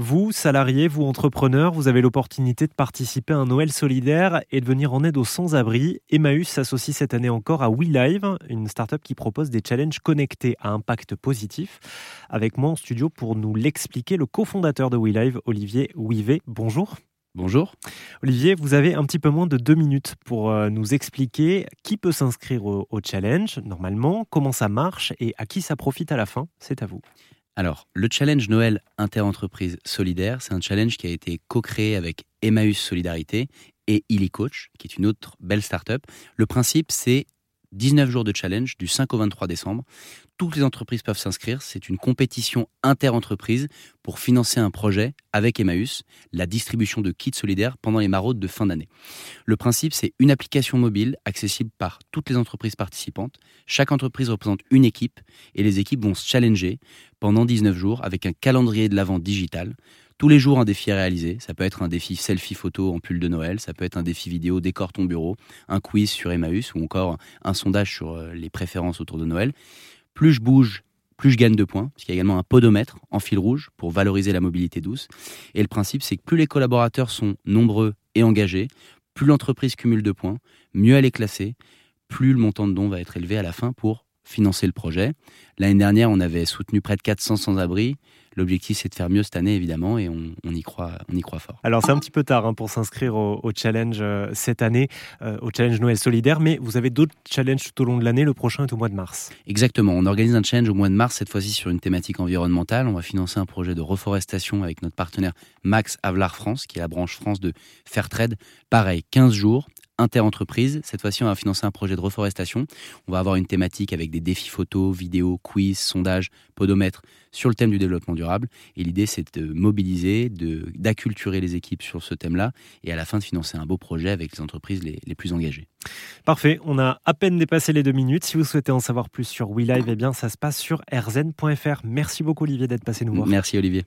Vous, salarié, vous, entrepreneur, vous avez l'opportunité de participer à un Noël solidaire et de venir en aide aux sans-abri. Emmaüs s'associe cette année encore à WeLive, une start-up qui propose des challenges connectés à impact positif. Avec moi en studio pour nous l'expliquer, le cofondateur de WeLive, Olivier Ouivet. Bonjour. Bonjour. Olivier, vous avez un petit peu moins de deux minutes pour euh, nous expliquer qui peut s'inscrire au challenge normalement, comment ça marche et à qui ça profite à la fin. C'est à vous. Alors, le challenge Noël Interentreprise Solidaire, c'est un challenge qui a été co-créé avec Emmaüs Solidarité et Illy Coach, qui est une autre belle start-up. Le principe, c'est 19 jours de challenge du 5 au 23 décembre. Toutes les entreprises peuvent s'inscrire. C'est une compétition inter-entreprise pour financer un projet avec Emmaüs, la distribution de kits solidaires pendant les maraudes de fin d'année. Le principe, c'est une application mobile accessible par toutes les entreprises participantes. Chaque entreprise représente une équipe et les équipes vont se challenger pendant 19 jours avec un calendrier de l'avant digital tous les jours un défi à réaliser. Ça peut être un défi selfie photo en pull de Noël, ça peut être un défi vidéo décore ton bureau, un quiz sur Emmaüs ou encore un sondage sur euh, les préférences autour de Noël. Plus je bouge, plus je gagne de points, parce qu'il y a également un podomètre en fil rouge pour valoriser la mobilité douce. Et le principe, c'est que plus les collaborateurs sont nombreux et engagés, plus l'entreprise cumule de points, mieux elle est classée, plus le montant de dons va être élevé à la fin pour financer le projet. L'année dernière, on avait soutenu près de 400 sans-abri. L'objectif, c'est de faire mieux cette année, évidemment, et on, y, croit, on y croit fort. Alors, c'est un petit peu tard hein, pour s'inscrire au, challenge euh, cette année, euh, au challenge Noël solidaire, mais vous avez d'autres challenges tout au long de l'année. Le prochain est au mois de mars. Exactement. On organise un challenge au mois de mars, cette fois-ci sur une thématique environnementale. On va financer un projet de reforestation avec notre partenaire Max Avelar France, qui est la branche France de Fairtrade. Pareil, 15 jours, inter-entreprise. Cette fois-ci, on va financer un projet de reforestation. On va avoir une thématique avec des défis photos, vidéos, quiz, sondages, podomètres sur le thème du développement durable. Et l'idée, c'est de mobiliser, d'acculturer les équipes sur ce thème-là et à la fin de financer un beau projet avec les entreprises les, les, plus engagées. Parfait. On a à peine dépassé les deux minutes. Si vous souhaitez en savoir plus sur WeLive, eh bien, ça se passe sur rzn.fr. Merci beaucoup, Olivier, d'être passé nous voir. Merci, Olivier.